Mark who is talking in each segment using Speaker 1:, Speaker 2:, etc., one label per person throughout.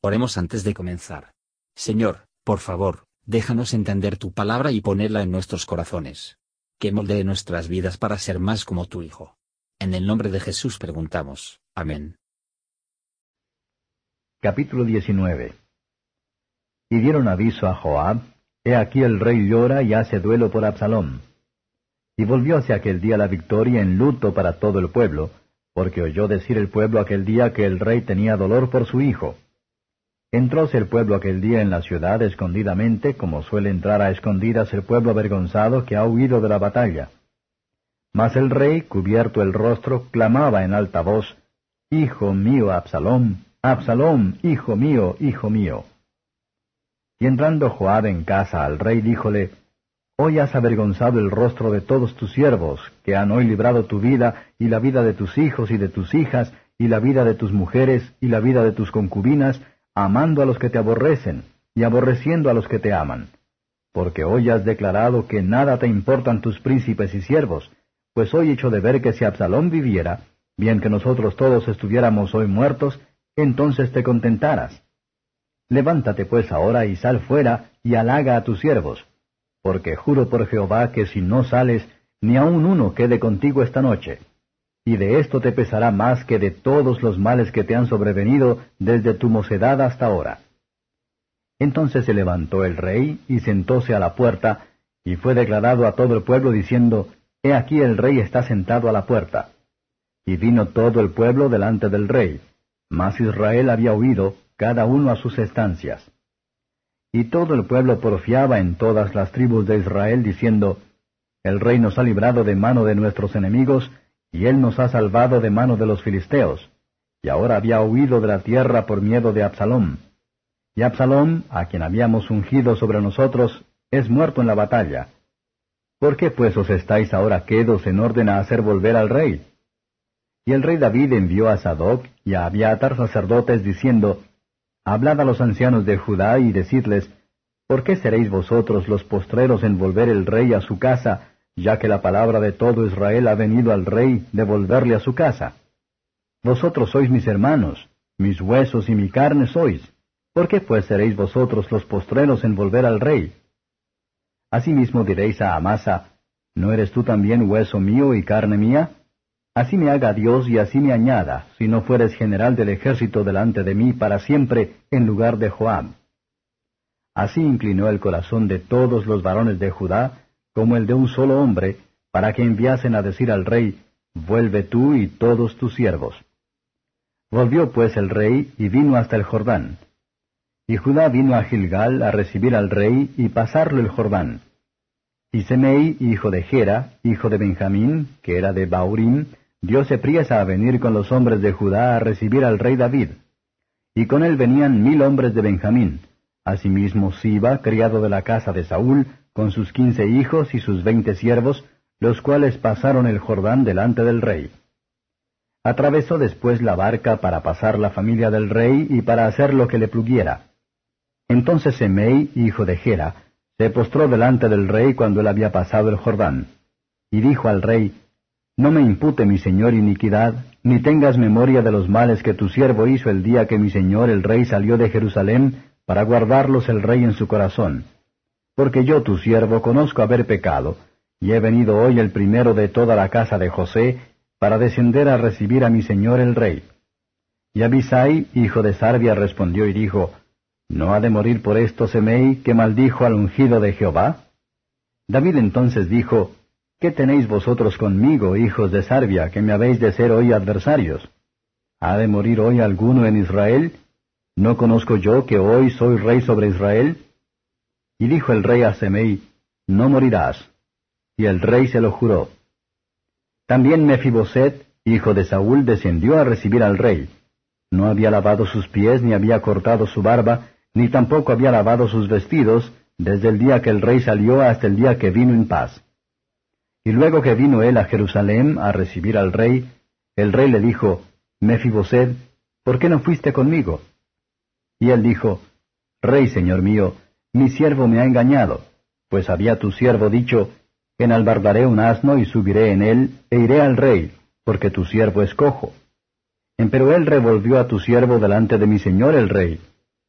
Speaker 1: Oremos antes de comenzar. Señor, por favor, déjanos entender tu palabra y ponerla en nuestros corazones. Que moldee nuestras vidas para ser más como tu Hijo. En el nombre de Jesús preguntamos. Amén.
Speaker 2: Capítulo 19 Y dieron aviso a Joab, He aquí el rey llora y hace duelo por Absalom. Y volvióse aquel día la victoria en luto para todo el pueblo, porque oyó decir el pueblo aquel día que el rey tenía dolor por su hijo. Entróse el pueblo aquel día en la ciudad escondidamente, como suele entrar a escondidas el pueblo avergonzado que ha huido de la batalla. Mas el rey, cubierto el rostro, clamaba en alta voz, Hijo mío Absalom, Absalom, hijo mío, hijo mío. Y entrando Joab en casa al rey, díjole, Hoy has avergonzado el rostro de todos tus siervos, que han hoy librado tu vida, y la vida de tus hijos y de tus hijas, y la vida de tus mujeres, y la vida de tus concubinas, amando a los que te aborrecen, y aborreciendo a los que te aman. Porque hoy has declarado que nada te importan tus príncipes y siervos, pues hoy hecho de ver que si Absalón viviera, bien que nosotros todos estuviéramos hoy muertos, entonces te contentaras. Levántate pues ahora y sal fuera y halaga a tus siervos, porque juro por Jehová que si no sales, ni aun uno quede contigo esta noche y de esto te pesará más que de todos los males que te han sobrevenido desde tu mocedad hasta ahora. Entonces se levantó el rey y sentóse a la puerta, y fue declarado a todo el pueblo diciendo, He aquí el rey está sentado a la puerta. Y vino todo el pueblo delante del rey, mas Israel había huido, cada uno a sus estancias. Y todo el pueblo porfiaba en todas las tribus de Israel, diciendo, El rey nos ha librado de mano de nuestros enemigos, y él nos ha salvado de mano de los filisteos, y ahora había huido de la tierra por miedo de Absalom. Y Absalom, a quien habíamos ungido sobre nosotros, es muerto en la batalla. ¿Por qué pues os estáis ahora quedos en orden a hacer volver al rey? Y el rey David envió a Sadoc y a Abiatar sacerdotes diciendo, Hablad a los ancianos de Judá y decidles, ¿por qué seréis vosotros los postreros en volver el rey a su casa, ya que la palabra de todo Israel ha venido al rey de volverle a su casa. Vosotros sois mis hermanos, mis huesos y mi carne sois. ¿Por qué pues seréis vosotros los postreros en volver al rey? Asimismo diréis a Amasa, ¿no eres tú también hueso mío y carne mía? Así me haga Dios y así me añada, si no fueres general del ejército delante de mí para siempre en lugar de Joab. Así inclinó el corazón de todos los varones de Judá, como el de un solo hombre, para que enviasen a decir al rey, Vuelve tú y todos tus siervos. Volvió pues el rey y vino hasta el Jordán. Y Judá vino a Gilgal a recibir al rey y pasarlo el Jordán. Y Semei, hijo de Gera, hijo de Benjamín, que era de Baurim, diose priesa a venir con los hombres de Judá a recibir al rey David. Y con él venían mil hombres de Benjamín, asimismo Siba, criado de la casa de Saúl, con sus quince hijos y sus veinte siervos, los cuales pasaron el Jordán delante del rey. Atravesó después la barca para pasar la familia del rey y para hacer lo que le pluguiera. Entonces Semei, hijo de Gera, se postró delante del rey cuando él había pasado el Jordán, y dijo al rey, No me impute mi señor iniquidad, ni tengas memoria de los males que tu siervo hizo el día que mi señor el rey salió de Jerusalén, para guardarlos el rey en su corazón porque yo tu siervo conozco haber pecado, y he venido hoy el primero de toda la casa de José, para descender a recibir a mi señor el rey. Y Abisai, hijo de Sarbia, respondió y dijo, ¿No ha de morir por esto Semei, que maldijo al ungido de Jehová? David entonces dijo, ¿Qué tenéis vosotros conmigo, hijos de Sarbia, que me habéis de ser hoy adversarios? ¿Ha de morir hoy alguno en Israel? ¿No conozco yo que hoy soy rey sobre Israel? Y dijo el rey a Semei, No morirás. Y el rey se lo juró. También Mefiboset, hijo de Saúl, descendió a recibir al rey. No había lavado sus pies, ni había cortado su barba, ni tampoco había lavado sus vestidos, desde el día que el rey salió hasta el día que vino en paz. Y luego que vino él a Jerusalén a recibir al rey, el rey le dijo, Mefiboset, ¿por qué no fuiste conmigo? Y él dijo, Rey, señor mío, mi siervo me ha engañado, pues había tu siervo dicho, enalbardaré un asno y subiré en él, e iré al rey, porque tu siervo es cojo. Empero él revolvió a tu siervo delante de mi señor el rey,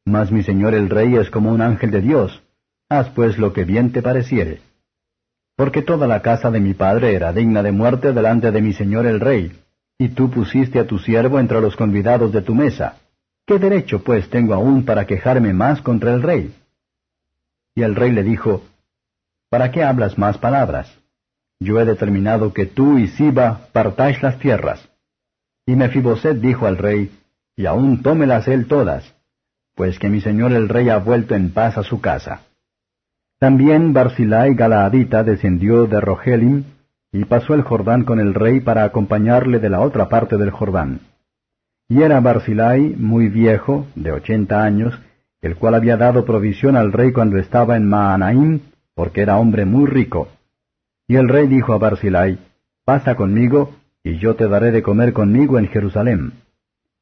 Speaker 2: Mas mi señor el rey es como un ángel de Dios. Haz pues lo que bien te pareciere. Porque toda la casa de mi padre era digna de muerte delante de mi señor el rey, y tú pusiste a tu siervo entre los convidados de tu mesa. ¿Qué derecho pues tengo aún para quejarme más contra el rey? Y el rey le dijo, ¿Para qué hablas más palabras? Yo he determinado que tú y Siba partáis las tierras. Y Mefiboset dijo al rey, y aún tómelas él todas, pues que mi señor el rey ha vuelto en paz a su casa. También Barzilai Galaadita descendió de Rogelim, y pasó el Jordán con el rey para acompañarle de la otra parte del Jordán. Y era Barzilai muy viejo, de ochenta años, el cual había dado provisión al rey cuando estaba en Maanaim, porque era hombre muy rico. Y el rey dijo a Barzilai, Pasa conmigo, y yo te daré de comer conmigo en Jerusalén.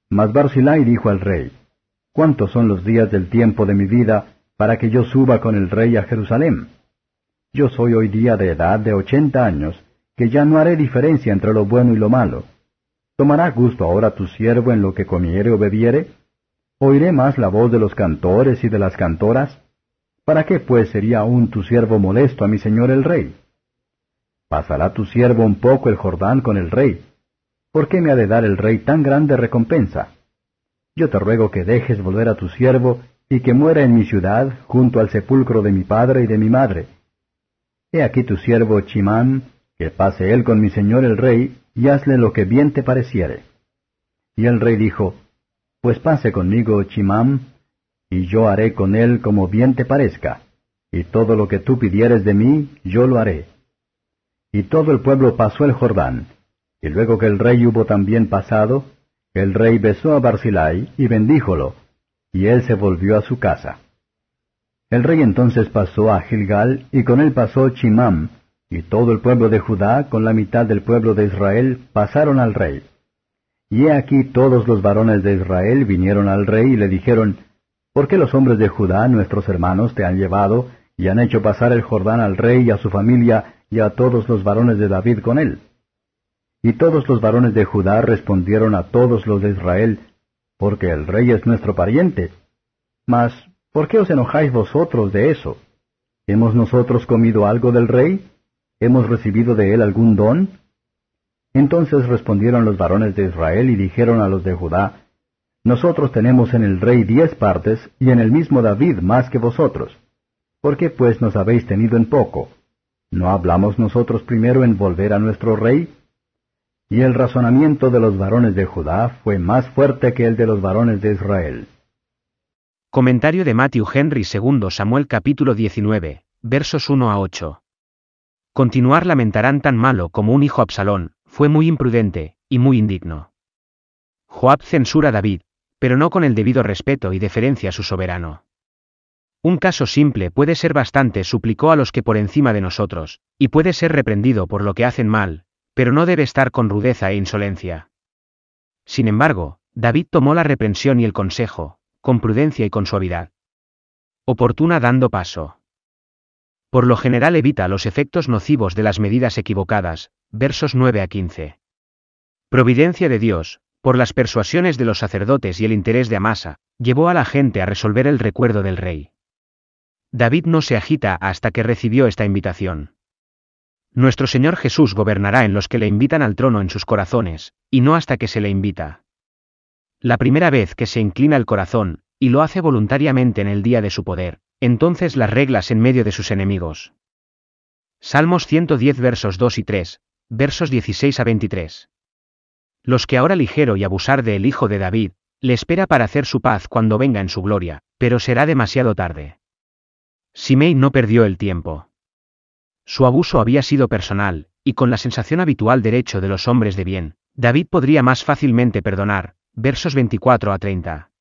Speaker 2: Mas Barzilai dijo al rey, ¿Cuántos son los días del tiempo de mi vida para que yo suba con el rey a Jerusalén? Yo soy hoy día de edad de ochenta años, que ya no haré diferencia entre lo bueno y lo malo. ¿Tomará gusto ahora tu siervo en lo que comiere o bebiere? ¿Oiré más la voz de los cantores y de las cantoras? ¿Para qué pues sería aún tu siervo molesto a mi señor el rey? Pasará tu siervo un poco el Jordán con el rey, ¿Por qué me ha de dar el rey tan grande recompensa? Yo te ruego que dejes volver a tu siervo y que muera en mi ciudad, junto al sepulcro de mi padre y de mi madre. He aquí tu siervo Chimán, que pase él con mi señor el rey, y hazle lo que bien te pareciere. Y el rey dijo, Pues pase conmigo Chimán, y yo haré con él como bien te parezca, y todo lo que tú pidieres de mí, yo lo haré. Y todo el pueblo pasó el Jordán, y luego que el rey hubo también pasado, el rey besó a Barzilai y bendíjolo, y él se volvió a su casa. El rey entonces pasó a Gilgal, y con él pasó Chimam, y todo el pueblo de Judá, con la mitad del pueblo de Israel, pasaron al rey. Y he aquí todos los varones de Israel vinieron al rey y le dijeron, ¿Por qué los hombres de Judá, nuestros hermanos, te han llevado, y han hecho pasar el Jordán al rey y a su familia, y a todos los varones de David con él? Y todos los varones de Judá respondieron a todos los de Israel, porque el rey es nuestro pariente. Mas, ¿por qué os enojáis vosotros de eso? ¿Hemos nosotros comido algo del rey? ¿Hemos recibido de él algún don? Entonces respondieron los varones de Israel y dijeron a los de Judá, Nosotros tenemos en el rey diez partes, y en el mismo David más que vosotros. ¿Por qué pues nos habéis tenido en poco? ¿No hablamos nosotros primero en volver a nuestro rey? Y el razonamiento de los varones de Judá fue más fuerte que el de los varones de Israel.
Speaker 3: Comentario de Matthew Henry II Samuel capítulo 19, versos 1 a 8. Continuar lamentarán tan malo como un hijo Absalón, fue muy imprudente, y muy indigno. Joab censura a David, pero no con el debido respeto y deferencia a su soberano. Un caso simple puede ser bastante, suplicó a los que por encima de nosotros, y puede ser reprendido por lo que hacen mal, pero no debe estar con rudeza e insolencia. Sin embargo, David tomó la reprensión y el consejo, con prudencia y con suavidad. Oportuna dando paso. Por lo general evita los efectos nocivos de las medidas equivocadas, versos 9 a 15. Providencia de Dios, por las persuasiones de los sacerdotes y el interés de Amasa, llevó a la gente a resolver el recuerdo del rey. David no se agita hasta que recibió esta invitación. Nuestro Señor Jesús gobernará en los que le invitan al trono en sus corazones, y no hasta que se le invita. La primera vez que se inclina el corazón, y lo hace voluntariamente en el día de su poder, entonces las reglas en medio de sus enemigos. Salmos 110 versos 2 y 3, versos 16 a 23. Los que ahora ligero y abusar del Hijo de David, le espera para hacer su paz cuando venga en su gloria, pero será demasiado tarde. Simei no perdió el tiempo. Su abuso había sido personal, y con la sensación habitual derecho de los hombres de bien, David podría más fácilmente perdonar, versos 24 a 30.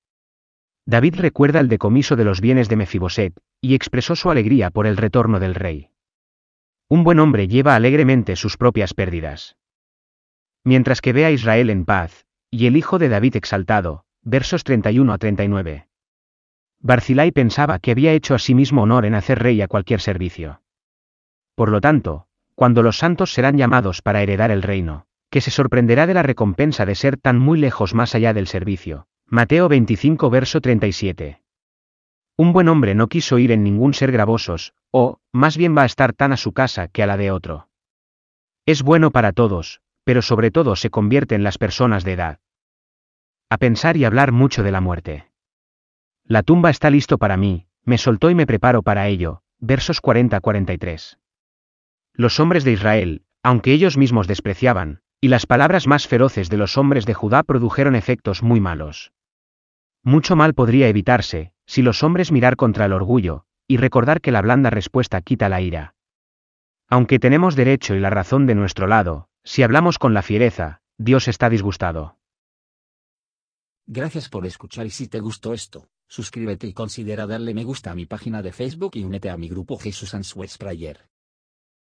Speaker 3: David recuerda el decomiso de los bienes de Mefiboset, y expresó su alegría por el retorno del rey. Un buen hombre lleva alegremente sus propias pérdidas. Mientras que ve a Israel en paz, y el hijo de David exaltado, versos 31 a 39. Barzilai pensaba que había hecho a sí mismo honor en hacer rey a cualquier servicio. Por lo tanto, cuando los santos serán llamados para heredar el reino, que se sorprenderá de la recompensa de ser tan muy lejos más allá del servicio. Mateo 25 verso 37. Un buen hombre no quiso ir en ningún ser gravosos, o, más bien va a estar tan a su casa que a la de otro. Es bueno para todos, pero sobre todo se convierte en las personas de edad. A pensar y hablar mucho de la muerte. La tumba está listo para mí, me soltó y me preparo para ello. Versos 40-43. Los hombres de Israel, aunque ellos mismos despreciaban, y las palabras más feroces de los hombres de Judá produjeron efectos muy malos. Mucho mal podría evitarse, si los hombres mirar contra el orgullo, y recordar que la blanda respuesta quita la ira. Aunque tenemos derecho y la razón de nuestro lado, si hablamos con la fiereza, Dios está disgustado.
Speaker 1: Gracias por escuchar y si te gustó esto, suscríbete y considera darle me gusta a mi página de Facebook y únete a mi grupo Jesús Answers Prayer.